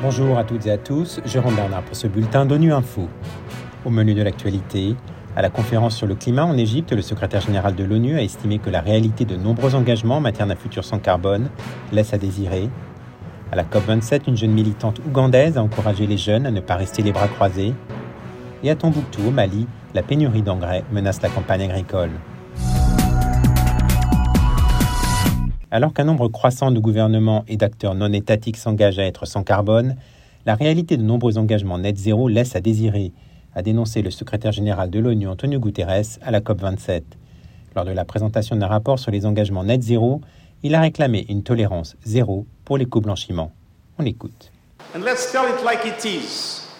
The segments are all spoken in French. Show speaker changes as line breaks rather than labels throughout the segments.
Bonjour à toutes et à tous, Jérôme Bernard pour ce bulletin d'ONU Info. Au menu de l'actualité, à la conférence sur le climat en Égypte, le secrétaire général de l'ONU a estimé que la réalité de nombreux engagements en matière d'un futur sans carbone laisse à désirer. À la COP27, une jeune militante ougandaise a encouragé les jeunes à ne pas rester les bras croisés. Et à Tombouctou, au Mali, la pénurie d'engrais menace la campagne agricole. Alors qu'un nombre croissant de gouvernements et d'acteurs non étatiques s'engagent à être sans carbone, la réalité de nombreux engagements net zéro laisse à désirer, a dénoncé le secrétaire général de l'ONU Antonio Guterres à la COP27. Lors de la présentation d'un rapport sur les engagements net zéro, il a réclamé une tolérance zéro pour l'éco-blanchiment. On écoute.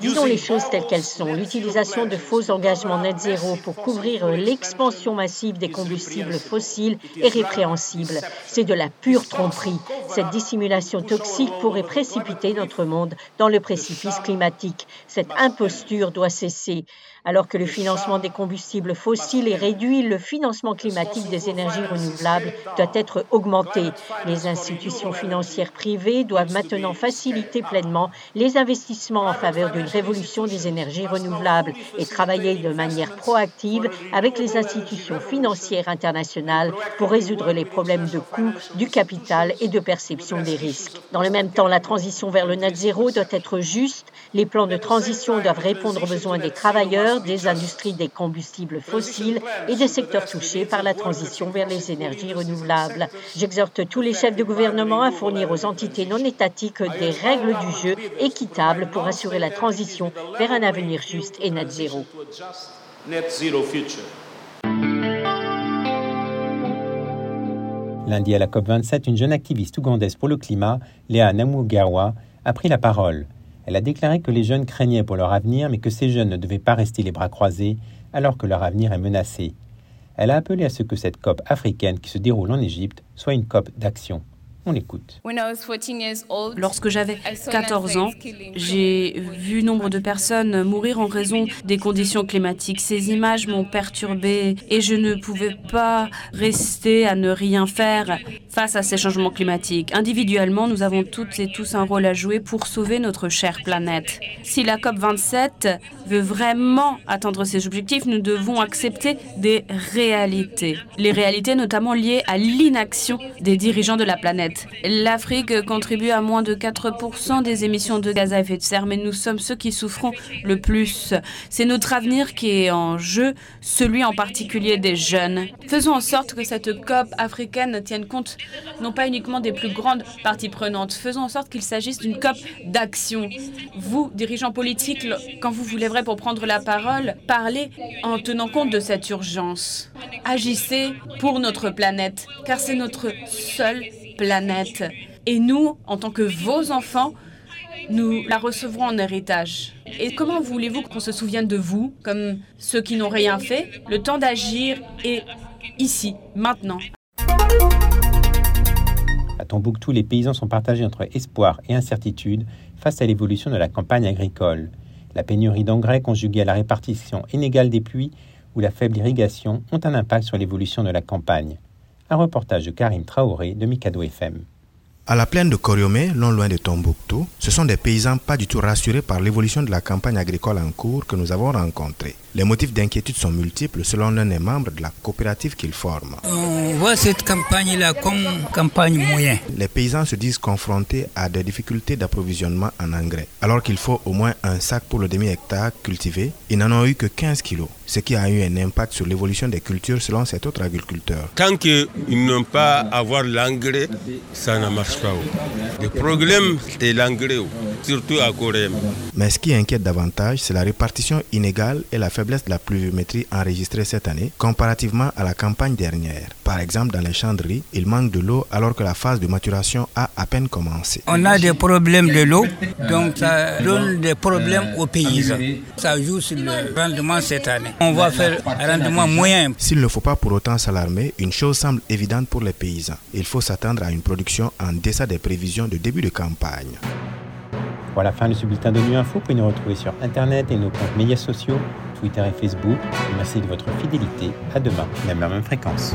Disons les choses telles qu'elles sont. L'utilisation de faux engagements net zéro pour couvrir l'expansion massive des combustibles fossiles est répréhensible. C'est de la pure tromperie. Cette dissimulation toxique pourrait précipiter notre monde dans le précipice climatique. Cette imposture doit cesser. Alors que le financement des combustibles fossiles est réduit, le financement climatique des énergies renouvelables doit être augmenté. Les institutions financières privées doivent maintenant faciliter pleinement les investissements en faveur d'une révolution des énergies renouvelables et travailler de manière proactive avec les institutions financières internationales pour résoudre les problèmes de coût, du capital et de perception des risques. Dans le même temps, la transition vers le net zéro doit être juste. Les plans de transition doivent répondre aux besoins des travailleurs, des industries des combustibles fossiles et des secteurs touchés par la transition vers les énergies renouvelables. J'exhorte tous les chefs de gouvernement à fournir aux entités non étatiques des règles du jeu équitables pour assurer la transition vers un avenir juste et net zéro.
Lundi à la COP27, une jeune activiste ougandaise pour le climat, Léa Namugawa, a pris la parole. Elle a déclaré que les jeunes craignaient pour leur avenir, mais que ces jeunes ne devaient pas rester les bras croisés alors que leur avenir est menacé. Elle a appelé à ce que cette COP africaine qui se déroule en Égypte soit une COP d'action. On écoute.
Lorsque j'avais 14 ans, j'ai vu nombre de personnes mourir en raison des conditions climatiques. Ces images m'ont perturbée et je ne pouvais pas rester à ne rien faire face à ces changements climatiques. Individuellement, nous avons toutes et tous un rôle à jouer pour sauver notre chère planète. Si la COP27 veut vraiment atteindre ses objectifs, nous devons accepter des réalités. Les réalités notamment liées à l'inaction des dirigeants de la planète. L'Afrique contribue à moins de 4% des émissions de gaz à effet de serre, mais nous sommes ceux qui souffrons le plus. C'est notre avenir qui est en jeu, celui en particulier des jeunes. Faisons en sorte que cette COP africaine tienne compte non pas uniquement des plus grandes parties prenantes, faisons en sorte qu'il s'agisse d'une COP d'action. Vous, dirigeants politiques, quand vous vous lèverez pour prendre la parole, parlez en tenant compte de cette urgence. Agissez pour notre planète, car c'est notre seule planète. Et nous, en tant que vos enfants, nous la recevrons en héritage. Et comment voulez-vous qu'on se souvienne de vous, comme ceux qui n'ont rien fait Le temps d'agir est ici, maintenant.
Tombouctou, les paysans sont partagés entre espoir et incertitude face à l'évolution de la campagne agricole. La pénurie d'engrais conjuguée à la répartition inégale des pluies ou la faible irrigation ont un impact sur l'évolution de la campagne. Un reportage de Karim Traoré de Mikado FM.
À la plaine de Koriomé, non loin de Tombouctou, ce sont des paysans pas du tout rassurés par l'évolution de la campagne agricole en cours que nous avons rencontrés. Les motifs d'inquiétude sont multiples selon l'un des membres de la coopérative qu'ils forment.
On voit cette campagne-là comme campagne moyenne.
Les paysans se disent confrontés à des difficultés d'approvisionnement en engrais. Alors qu'il faut au moins un sac pour le demi-hectare cultivé, ils n'en ont eu que 15 kilos, ce qui a eu un impact sur l'évolution des cultures selon cet autre agriculteur.
Tant qu'ils n'ont pas avoir l'engrais, ça ne marche pas. Le problème, c'est l'engrais, surtout à Corée.
Mais ce qui inquiète davantage, c'est la répartition inégale et la faiblesse de la pluviométrie enregistrée cette année comparativement à la campagne dernière. Par exemple, dans les champs de riz, il manque de l'eau alors que la phase de maturation a à peine commencé.
On a des problèmes de l'eau, donc ça donne des problèmes aux paysans. Ça joue sur le rendement cette année. On va faire un rendement moyen.
S'il ne faut pas pour autant s'alarmer, une chose semble évidente pour les paysans. Il faut s'attendre à une production en deçà des prévisions de début de campagne.
Voilà la fin de ce bulletin de nuit info. Vous pouvez nous retrouver sur Internet et nos comptes médias sociaux, Twitter et Facebook. Merci de votre fidélité. À demain, à même fréquence.